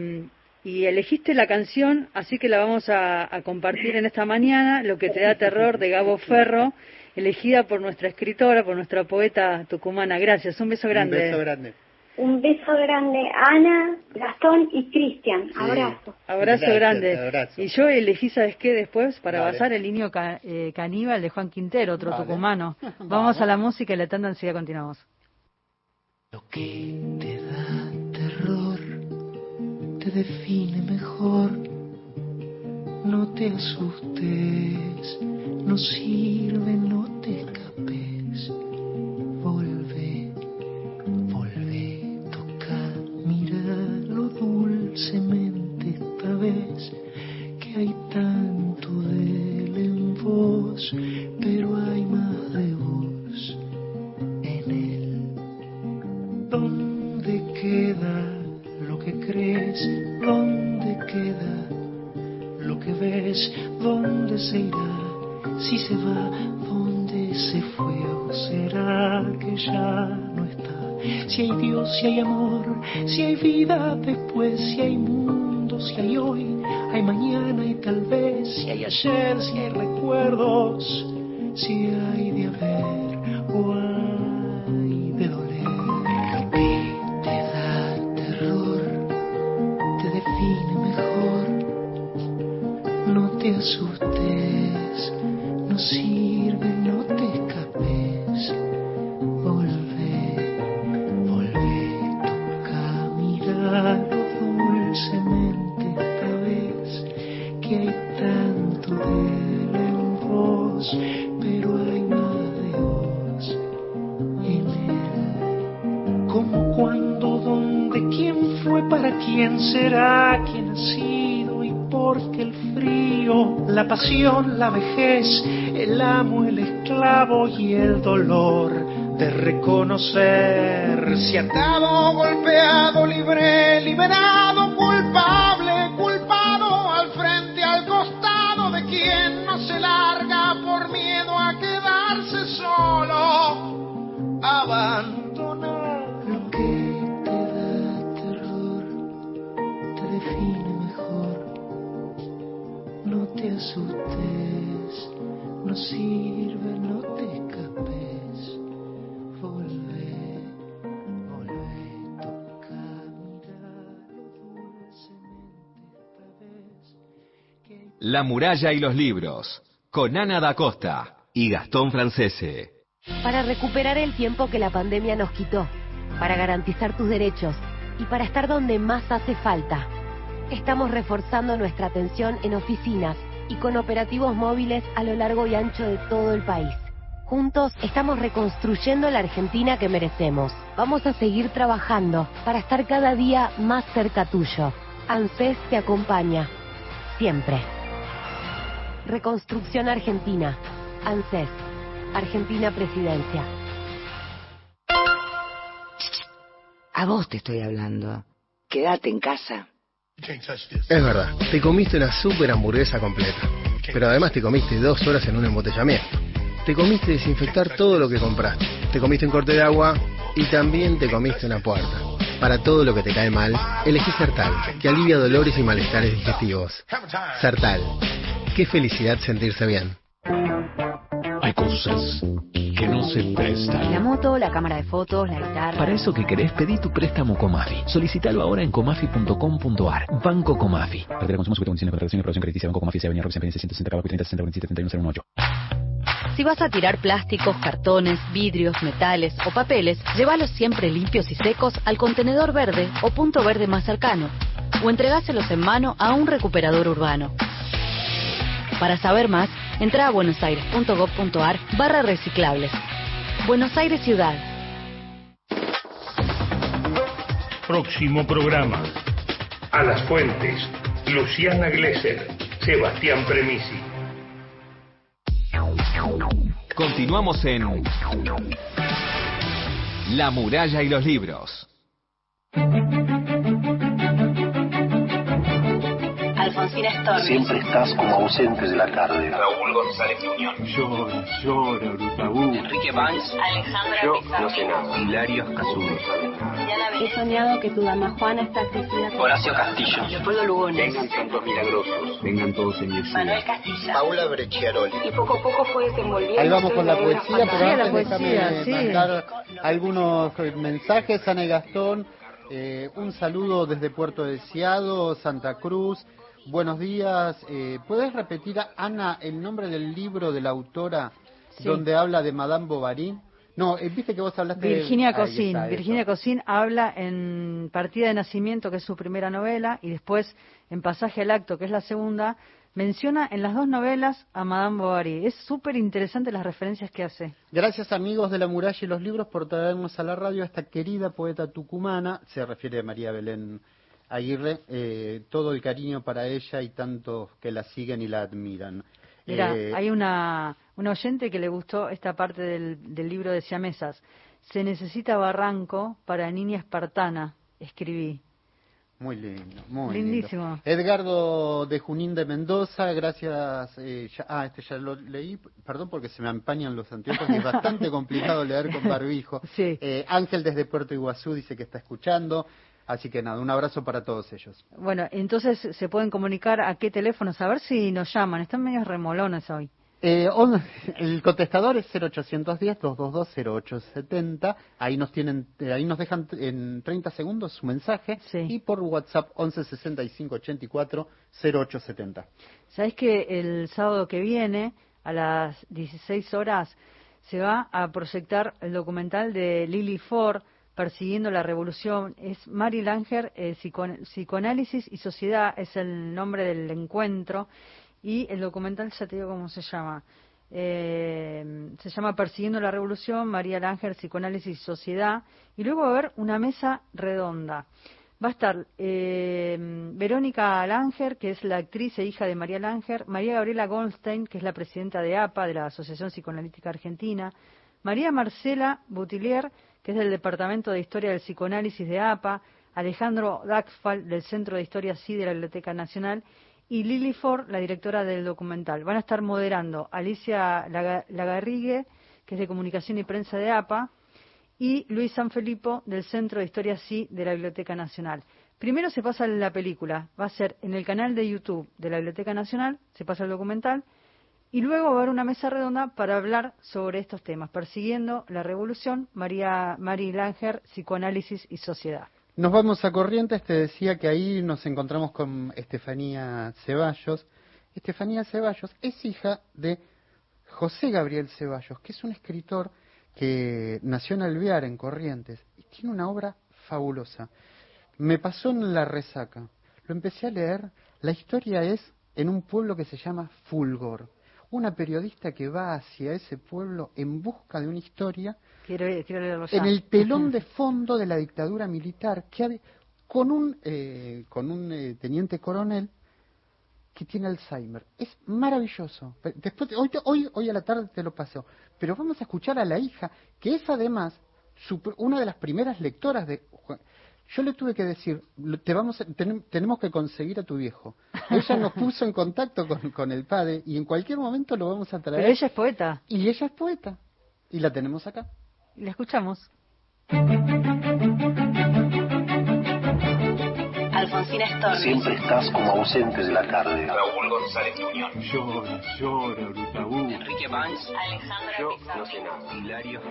elegiste la canción, así que la vamos a, a compartir en esta mañana, Lo que te da terror de Gabo Ferro elegida por nuestra escritora, por nuestra poeta tucumana. Gracias, un beso grande. Un beso grande. Un beso grande, Ana, Gastón y Cristian. Abrazo. Abrazo grande. Y yo elegí, ¿sabes qué? Después, para basar, el niño eh, caníbal de Juan Quintero, otro tucumano. [laughs] Vamos a la música y la tanda enseguida continuamos. Lo que te da terror te define mejor. No te asustes no sirve, no te escapes. Hay tanto de él en vos, pero hay más de vos en él. ¿Dónde queda lo que crees? ¿Dónde queda lo que ves? ¿Dónde se irá? Si se va, ¿dónde se fue? ¿O será que ya no está? Si hay Dios, si hay amor, si hay vida después, si hay mundo, si hay hoy, hay mañana y tal vez, si hay ayer, si hay recuerdos, si hay de haber o hay de doler. Que te da terror te define mejor, no te asustes no sirve, será, quién ha sido y por qué el frío, la pasión, la vejez el amo, el esclavo y el dolor de reconocer. Si atado, golpeado, libre, liberado, asustes no sirve, no te escapes. Volve, volve, toca dulcemente esta vez. La muralla y los libros, con Ana da Costa y Gastón Francese. Para recuperar el tiempo que la pandemia nos quitó, para garantizar tus derechos y para estar donde más hace falta. Estamos reforzando nuestra atención en oficinas y con operativos móviles a lo largo y ancho de todo el país. Juntos estamos reconstruyendo la Argentina que merecemos. Vamos a seguir trabajando para estar cada día más cerca tuyo. ANSES te acompaña. Siempre. Reconstrucción Argentina. ANSES. Argentina Presidencia. A vos te estoy hablando. Quédate en casa. Es verdad, te comiste una super hamburguesa completa, pero además te comiste dos horas en un embotellamiento. Te comiste desinfectar todo lo que compraste. Te comiste un corte de agua y también te comiste una puerta. Para todo lo que te cae mal, elegí Sertal, que alivia dolores y malestares digestivos. Sertal. Qué felicidad sentirse bien. Hay cosas que no se prestan. La moto, la cámara de fotos, la guitarra. Para eso que querés, pedí tu préstamo Comafi. Solicítalo ahora en comafi.com.ar. Banco Comafi. Cartera de consumo sujeta a condiciones de contratación y aprobación crediticia. Banco Comafi, se Avenida Robinson, 660 Cabo, 30 60 47 31 018. Si vas a tirar plásticos, cartones, vidrios, metales o papeles, llévalos siempre limpios y secos al contenedor verde o punto verde más cercano. O entregáselos en mano a un recuperador urbano. Para saber más, entra a buenosaires.gov.ar barra reciclables. Buenos Aires Ciudad. Próximo programa. A las Fuentes, Luciana Glesser, Sebastián Premisi. Continuamos en La muralla y los libros. Alfonsina Storm. Siempre estás como ausente de la tarde. Raúl González Muñoz. Llora, llora, Brutabú. Enrique Banks. Alejandra Yo Pizarro. no sé nada. Hilario Casudo. He soñado que tu dama Juana está asistida. Horacio Castillo. Leopoldo Lugones. Vengan santos milagrosos. Vengan todos en mi. Manuel Castilla. Paula Brecciaroli. Y poco a poco fue desenvolviendo. Ahí vamos con la de poesía, pero Sí, la antes poesía, déjame sí. mandar algunos mensajes. Ana y Gastón, eh, un saludo desde Puerto Deseado, Santa Cruz. Buenos días. Eh, ¿Puedes repetir, Ana, el nombre del libro de la autora Sí. donde habla de Madame Bovary? No, eh, viste que vos hablaste de... Virginia Ahí Cosín. Virginia Cosín habla en Partida de Nacimiento, que es su primera novela, y después en Pasaje al Acto, que es la segunda, menciona en las dos novelas a Madame Bovary. Es súper interesante las referencias que hace. Gracias amigos de la muralla y los libros por traernos a la radio a esta querida poeta tucumana, se refiere a María Belén Aguirre, eh, todo el cariño para ella y tantos que la siguen y la admiran. Mira, Eh, hay una, una oyente que le gustó esta parte del, del libro de Siamesas. Se necesita barranco para niña espartana, escribí. Muy lindo, muy Lindísimo. lindo. Edgardo de Junín de Mendoza, gracias. eh, ya- ah, este ya lo leí, perdón porque se me empañan los anteojos y es bastante [laughs] complicado leer con barbijo. Sí. Eh, Ángel desde Puerto Iguazú dice que está escuchando, así que nada, un abrazo para todos ellos. Bueno, entonces se pueden comunicar a qué teléfonos, a ver si nos llaman. Están medio remolones hoy. Eh, on- el contestador es 0810-222-0870. Ahí nos tienen, eh, ahí nos dejan en 30 segundos su mensaje y por WhatsApp 116584-0870. ¿Sabés que el sábado que viene, a las 16 horas, se va a proyectar el documental de Lily Ford, Persiguiendo la Revolución? Es Mary Langer, eh, psico- Psicoanálisis y Sociedad, es el nombre del encuentro. Y el documental, ya te digo cómo se llama. Eh, se llama Persiguiendo la Revolución, María Langer, Psicoanálisis y Sociedad. Y luego va a haber una mesa redonda. Va a estar eh, Verónica Langer, que es la actriz e hija de María Langer, María Gabriela Goldstein, que es la presidenta de APA, de la Asociación Psicoanalítica Argentina, María Marcela Butilier, que es del Departamento de Historia del Psicoanálisis de APA, Alejandro Daxfal, del Centro de Historia Sí de la Biblioteca Nacional, y Lily Ford, la directora del documental. Van a estar moderando Alicia Laga- Lagarrigue, que es de Comunicación y Prensa de APA, y Luis Sanfilippo del Centro de Historia Sí de la Biblioteca Nacional. Primero se pasa la película, va a ser en el canal de YouTube de la Biblioteca Nacional, se pasa el documental, y luego va a haber una mesa redonda para hablar sobre estos temas, persiguiendo la revolución, María Mari Langer, psicoanálisis y sociedad. Nos vamos a Corrientes, te decía que ahí nos encontramos con Estefanía Ceballos. Estefanía Ceballos es hija de José Gabriel Ceballos, que es un escritor que nació en Alvear, en Corrientes, y tiene una obra fabulosa. Me pasó en la resaca. Lo empecé a leer. La historia es en un pueblo que se llama Fulgor. Una periodista que va hacia ese pueblo en busca de una historia Quiero, quiero en el telón [laughs] de fondo de la dictadura militar que con un eh, con un eh, teniente coronel que tiene Alzheimer. Es maravilloso. Después hoy hoy hoy a la tarde te lo paseo. Pero vamos a escuchar a la hija que es además su una de las primeras lectoras de yo le tuve que decir te vamos a- tenem- tenemos que conseguir a tu viejo ella nos puso en contacto con, con el padre y en cualquier momento lo vamos a traer Pero ella es poeta. y ella es poeta y la tenemos acá La escuchamos. Alfonsina. Siempre estás como ausente de la tarde. Raúl González. Llora, llora, Brutabú. Enrique Banks. Alejandra Yo Pizarro. no sé nada. Hilario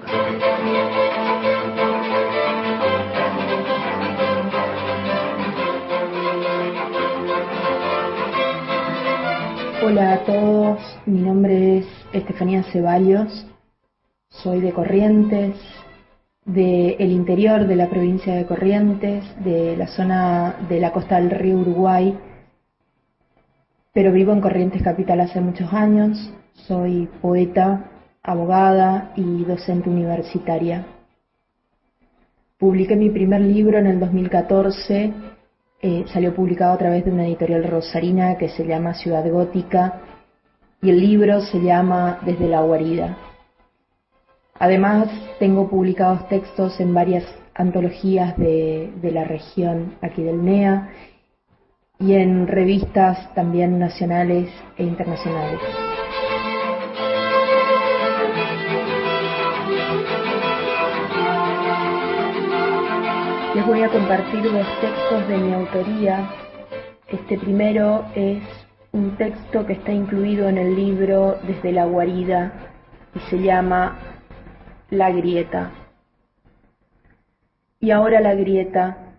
Hola a todos, mi nombre es Estefanía Ceballos, soy de Corrientes, del interior de la provincia de Corrientes, de la zona de la costa del río Uruguay, pero vivo en Corrientes Capital hace muchos años, soy poeta, abogada y docente universitaria. Publiqué mi primer libro en el 2014 eh, salió publicado a través de una editorial rosarina que se llama Ciudad Gótica y el libro se llama Desde la guarida. Además, tengo publicados textos en varias antologías de, de la región aquí del NEA y en revistas también nacionales e internacionales. Les voy a compartir dos textos de mi autoría. Este primero es un texto que está incluido en el libro Desde la guarida y se llama La grieta. Y ahora la grieta,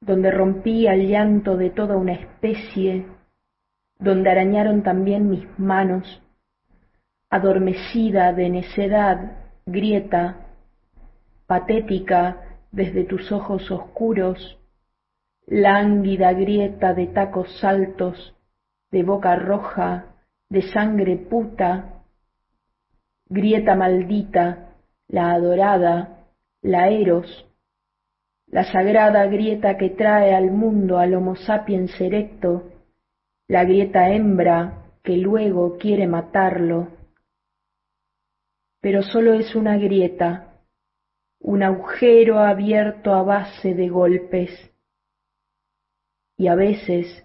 donde rompí al llanto de toda una especie, donde arañaron también mis manos, adormecida de necedad, grieta, patética, desde tus ojos oscuros, lánguida grieta de tacos altos, de boca roja, de sangre puta, grieta maldita, la adorada, la eros, la sagrada grieta que trae al mundo al Homo sapiens erecto, la grieta hembra que luego quiere matarlo. Pero solo es una grieta, un agujero abierto a base de golpes. Y a veces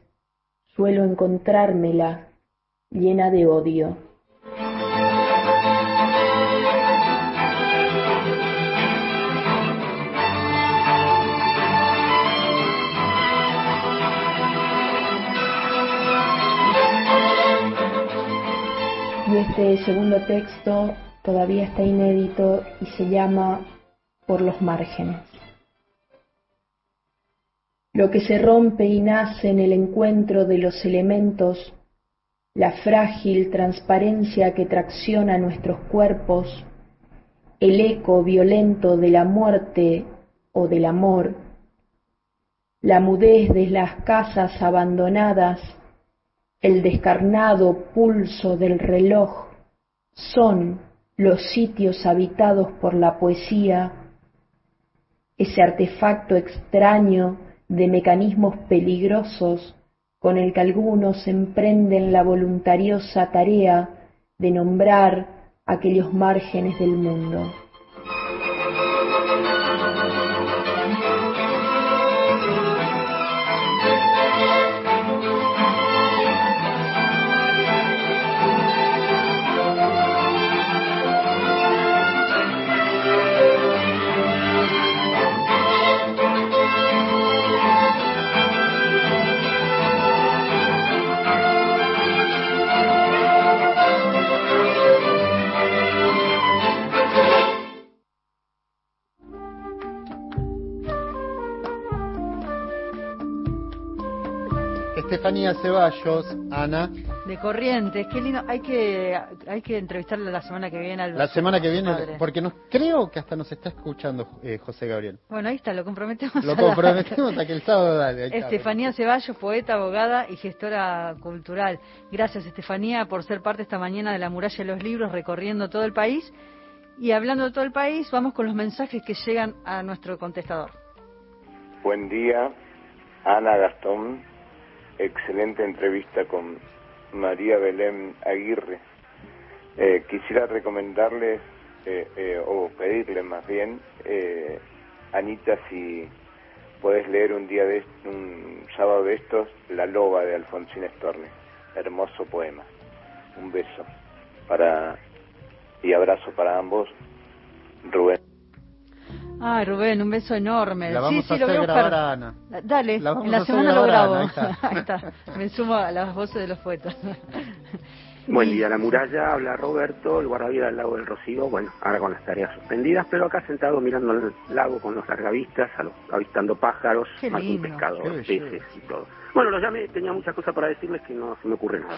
suelo encontrármela llena de odio. Este segundo texto todavía está inédito y se llama por los márgenes. Lo que se rompe y nace en el encuentro de los elementos, la frágil transparencia que tracciona nuestros cuerpos, el eco violento de la muerte o del amor, la mudez de las casas abandonadas, el descarnado pulso del reloj, son los sitios habitados por la poesía ese artefacto extraño de mecanismos peligrosos con el que algunos emprenden la voluntariosa tarea de nombrar aquellos márgenes del mundo. Estefanía Ceballos, Ana. De Corrientes, qué lindo. Hay que hay que entrevistarle la semana que viene al La semana que viene, padre. porque nos creo que hasta nos está escuchando eh, José Gabriel. Bueno, ahí está, lo comprometemos. Lo a la- comprometemos a que el sábado dale. Estefanía Ceballos, poeta, abogada y gestora cultural. Gracias, Estefanía, por ser parte esta mañana de la muralla de los libros, recorriendo todo el país. Y hablando de todo el país, vamos con los mensajes que llegan a nuestro contestador. Buen día, Ana Gastón. Excelente entrevista con María Belén Aguirre. Eh, quisiera recomendarles, eh, eh, o pedirle más bien, eh, Anita, si podés leer un día de un sábado de estos, La Loba de Alfonsín Storni. Hermoso poema. Un beso para y abrazo para ambos. Rubén. Ay, Rubén, un beso enorme. La sí, vamos sí, a lo voy hacer a grabar buscar. a Ana. Dale, La en la semana lo grabo. [laughs] Ahí está. Me sumo a las voces de los poetas. [laughs] Buen día, la muralla, habla Roberto, el guardavidas del lago del Rocío, bueno, ahora con las tareas suspendidas, pero acá sentado mirando el lago con los largavistas, a los- avistando pájaros, más un pescado, peces y todo. Bueno, los llamé, tenía muchas cosas para decirles que no se me ocurre nada.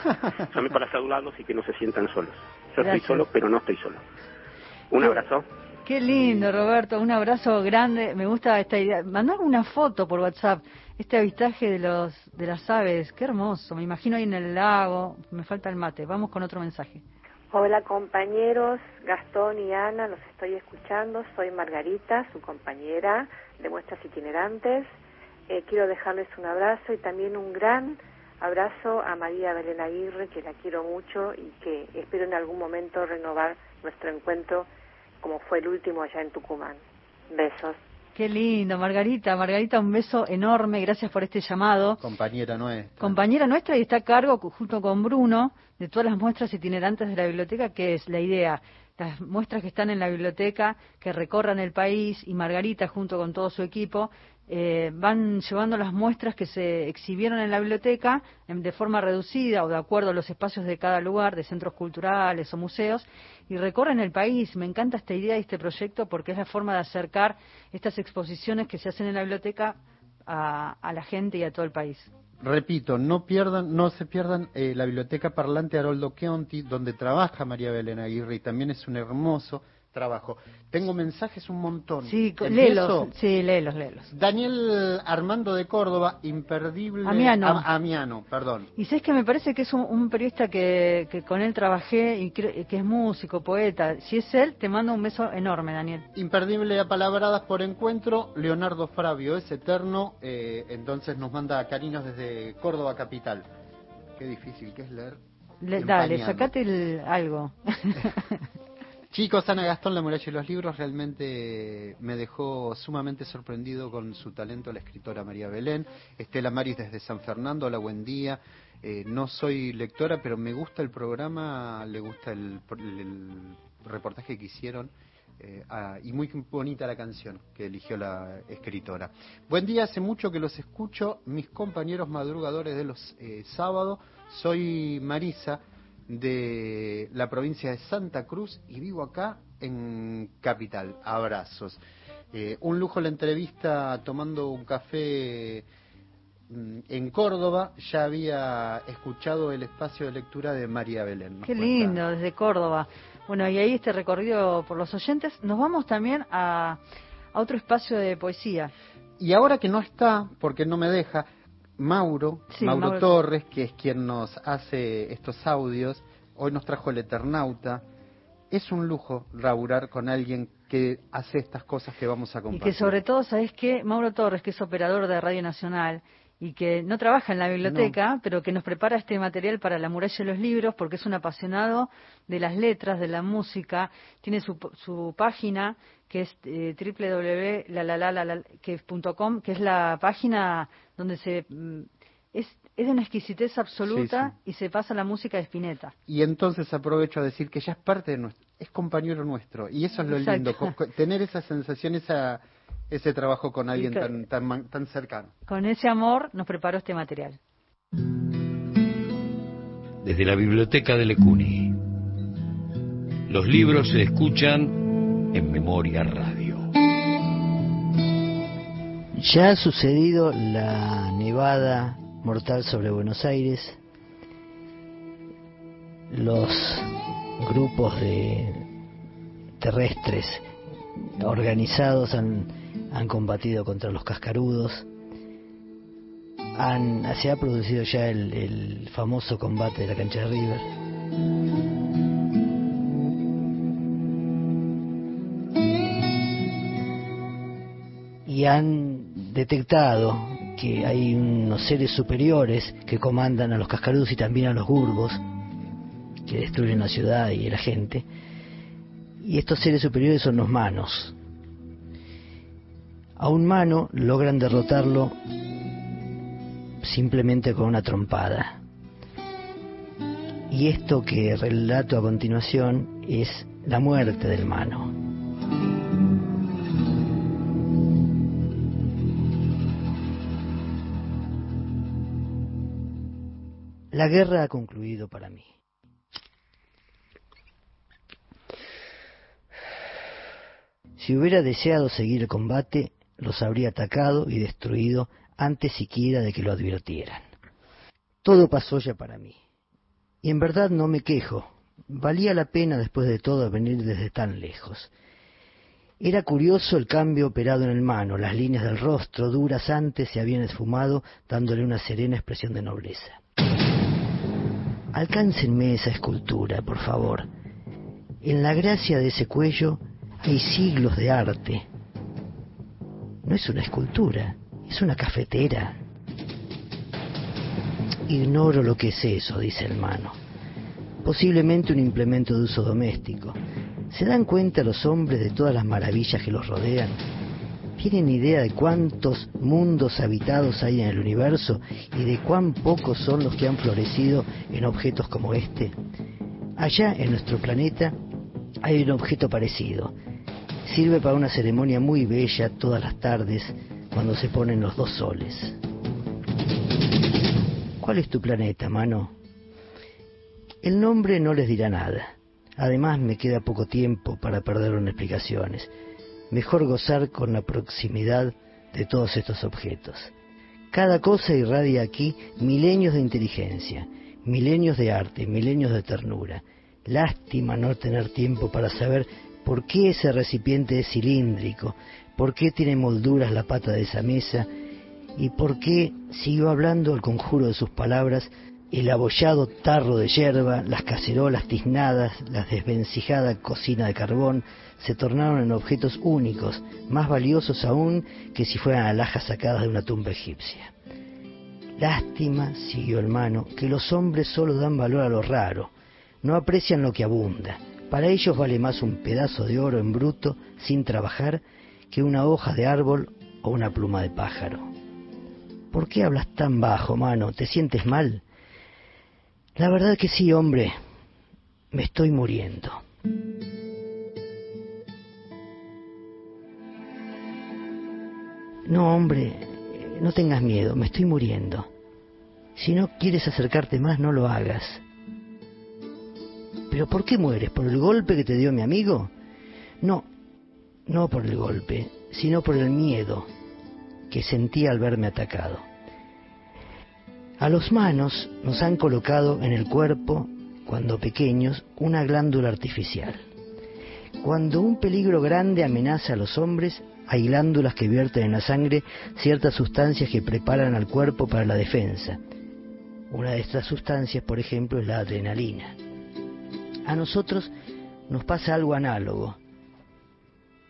[laughs] Llamé para saludarlos y que no se sientan solos. Yo Gracias. estoy solo, pero no estoy solo. Un abrazo. Qué lindo, Roberto. Un abrazo grande. Me gusta esta idea. Mandar una foto por WhatsApp. Este avistaje de los de las aves. Qué hermoso. Me imagino ahí en el lago. Me falta el mate. Vamos con otro mensaje. Hola compañeros, Gastón y Ana, los estoy escuchando. Soy Margarita, su compañera de Muestras Itinerantes. eh, quiero dejarles un abrazo y también un gran abrazo a María Belén Aguirre, que la quiero mucho y que espero en algún momento renovar nuestro encuentro como fue el último allá en Tucumán. Besos. Qué lindo, Margarita. Margarita, un beso enorme. Gracias por este llamado. Compañera nuestra. Compañera nuestra y está a cargo, junto con Bruno, de todas las muestras itinerantes de la biblioteca, que es la idea. Las muestras que están en la biblioteca, que recorran el país, y Margarita, junto con todo su equipo, eh, van llevando las muestras que se exhibieron en la biblioteca en- de forma reducida o de acuerdo a los espacios de cada lugar, de centros culturales o museos, y recorren el país. Me encanta esta idea y este proyecto porque es la forma de acercar estas exposiciones que se hacen en la biblioteca a, la gente y a todo el país. Repito, no pierdan, no se pierdan eh, la biblioteca parlante Haroldo Chianti, donde trabaja María Belén Aguirre y también es un hermoso trabajo. Tengo mensajes un montón. Sí, léelos, sí, léelos, léelos. Daniel Armando de Córdoba, imperdible. Amiano. Am- Amiano, perdón. Y sabes que me parece que es un, un periodista que, que con él trabajé y cre- que es músico, poeta. Si es él, te mando un beso enorme, Daniel. Imperdible a palabradas por encuentro, Leonardo Fravio es eterno, eh, entonces nos manda cariños desde Córdoba capital. Qué difícil que es leer. Le- dale, sacate el- algo. [laughs] Chicos, Ana Gastón, La muralla y los libros realmente me dejó sumamente sorprendido con su talento la escritora María Belén. Estela Maris desde San Fernando, hola, buen día. Eh, no soy lectora, pero me gusta el programa, le gusta el, el- reportaje que hicieron. eh, ah, y muy bonita la canción que eligió la escritora. Buen día, hace mucho que los escucho, mis compañeros madrugadores de los eh, sábados. Soy Marisa, de la provincia de Santa Cruz y vivo acá en Capital. Abrazos. Eh, un lujo la entrevista tomando un café mm, en Córdoba. Ya había escuchado el espacio de lectura de María Belén. Qué cuenta. lindo, desde Córdoba. Bueno, y ahí este recorrido por los oyentes. Nos vamos también a, a otro espacio de poesía. Y ahora que no está, porque no me deja, Mauro, Sí, Mauro, Mauro. Torres, que es quien nos hace estos audios, hoy nos trajo el Eternauta. Es un lujo laburar con alguien que hace estas cosas que vamos a Y compartir. que sobre todo, ¿sabes qué? Mauro Torres, que es operador de Radio Nacional y que no trabaja en la biblioteca, pero que nos prepara este material para la muralla de los libros, porque es un apasionado de las letras, de la música. Tiene su, su página, que es eh, www.lalalalalala.com, que es la página donde se... mm, Es, es de una exquisitez absoluta y se pasa la música de Spinetta. Y entonces aprovecho a decir que ya es parte de nuestro, es compañero nuestro. Y eso es lo Exacto. lindo, tener esa sensación, esa, ese trabajo con alguien que- tan, tan, tan cercano. Con ese amor nos preparó este material. desde la biblioteca de Lecuni. Los libros se escuchan en Memoria Radio. Ya ha sucedido la nevada mortal sobre Buenos Aires. Los grupos de terrestres organizados han, han combatido contra los cascarudos. Han- se ha producido ya el, el famoso combate de la cancha de River. y han detectado que hay unos seres superiores que comandan a los cascarudos y también a los gurbos que destruyen la ciudad y la gente. Y estos seres superiores son los manos. A un mano logran derrotarlo simplemente con una trompada. Y esto que relato a continuación es la muerte del mano. La guerra ha concluido para mí. Si hubiera deseado seguir el combate, los habría atacado y destruido antes siquiera de que lo advirtieran. Todo pasó ya para mí. Y en verdad no me quejo. Valía la pena después de todo venir desde tan lejos. Era curioso el cambio operado en el mano. Las líneas del rostro, duras antes, se habían esfumado, dándole una serena expresión de nobleza. Alcáncenme esa escultura, por favor. En la gracia de ese cuello hay siglos de arte. No es una escultura, Es una cafetera. Ignoro lo que es eso, dice el mano. Posiblemente un implemento de uso doméstico. ¿Se dan cuenta los hombres de todas las maravillas que los rodean? ¿Tienen idea de cuántos mundos habitados hay en el universo y de cuán pocos son los que han florecido en objetos como este? Allá en nuestro planeta hay un objeto parecido. Sirve para una ceremonia muy bella todas las tardes cuando se ponen los dos soles. ¿Cuál es tu planeta, mano? El nombre no les dirá nada. Además me queda poco tiempo para perderlo en explicaciones. Mejor gozar con la proximidad de todos estos objetos. Cada cosa irradia aquí milenios de inteligencia, milenios de arte, milenios de ternura. Lástima no tener tiempo para saber por qué ese recipiente es cilíndrico, por qué tiene molduras la pata de esa mesa y por qué siguió hablando el conjuro de sus palabras el abollado tarro de yerba, las cacerolas tiznadas, la desvencijada cocina de carbón, se tornaron en objetos únicos, más valiosos aún que si fueran alhajas sacadas de una tumba egipcia. Lástima, siguió el mano, que los hombres solo dan valor a lo raro, no aprecian lo que abunda. Para ellos vale más un pedazo de oro en bruto, sin trabajar, que una hoja de árbol o una pluma de pájaro. ¿Por qué hablas tan bajo, mano? ¿Te sientes mal? La verdad que sí, hombre. Me estoy muriendo. No, hombre, no tengas miedo, me estoy muriendo. Si no quieres acercarte más, no lo hagas. ¿Pero por qué mueres? ¿Por el golpe que te dio mi amigo? No, no por el golpe, sino por el miedo que sentí al verme atacado. A los manos nos han colocado en el cuerpo, cuando pequeños, una glándula artificial. Cuando un peligro grande amenaza a los hombres, hay glándulas que vierten en la sangre ciertas sustancias que preparan al cuerpo para la defensa. Una de estas sustancias, por ejemplo, es la adrenalina. A nosotros nos pasa algo análogo,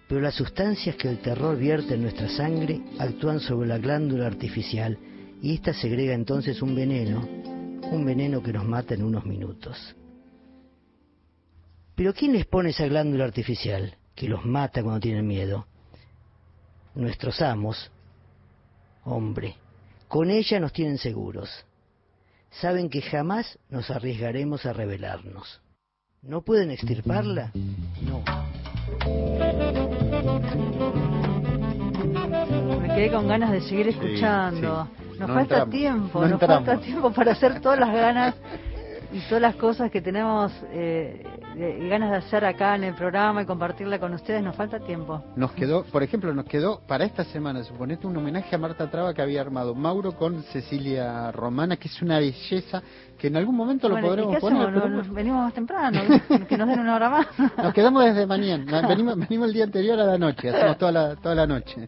pero las sustancias que el terror vierte en nuestra sangre actúan sobre la glándula artificial y ésta segrega entonces un veneno, un veneno que nos mata en unos minutos. Pero ¿quién les pone esa glándula artificial que los mata cuando tienen miedo? Nuestros amos, hombre, con ella nos tienen seguros. Saben que jamás nos arriesgaremos a rebelarnos. ¿No pueden extirparla? No. Me quedé con ganas de seguir escuchando. Nos No falta entramos, tiempo, no nos entramos. falta tiempo para hacer todas las ganas y todas las cosas que tenemos eh, de- ganas de hacer acá en el programa y compartirla con ustedes. Nos falta tiempo. Nos quedó, por ejemplo, nos quedó para esta semana, suponete, un homenaje a Marta Traba que había armado Mauro con Cecilia Romana, que es una belleza que en algún momento Bueno, lo ¿y podremos qué poner. venimos más temprano, [laughs] que nos den una hora más. Nos quedamos desde mañana, venimos, venimos el día anterior a la noche, hacemos toda la, toda la noche.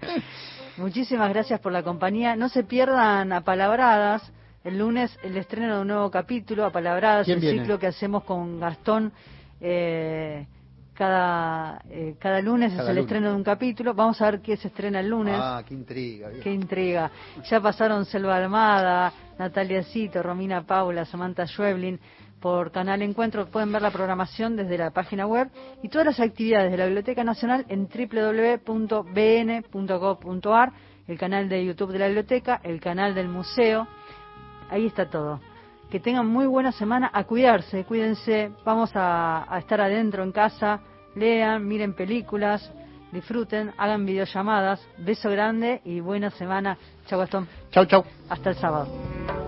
Muchísimas gracias por la compañía. No se pierdan Apalabradas. El lunes el estreno de un nuevo capítulo, Apalabradas, ¿Quién el viene? ciclo que hacemos con Gastón. Eh, cada, eh, cada lunes Cada es el lunes. estreno de un capítulo. Vamos a ver qué se estrena el lunes. Ah, qué intriga. Qué intriga. Ya pasaron Selva Almada, Natalia Cito, Romina Paula, Samantha Schweblin por Canal Encuentro. Pueden ver la programación desde la página web y todas las actividades de la Biblioteca Nacional en www.bn.gov.ar, el canal de YouTube de la biblioteca, el canal del museo. Ahí está todo. Que tengan muy buena semana, a cuidarse, cuídense, vamos a, a estar adentro en casa, lean, miren películas, disfruten, hagan videollamadas. Beso grande y buena semana. Chau Gastón. Chau, chau. Hasta el sábado.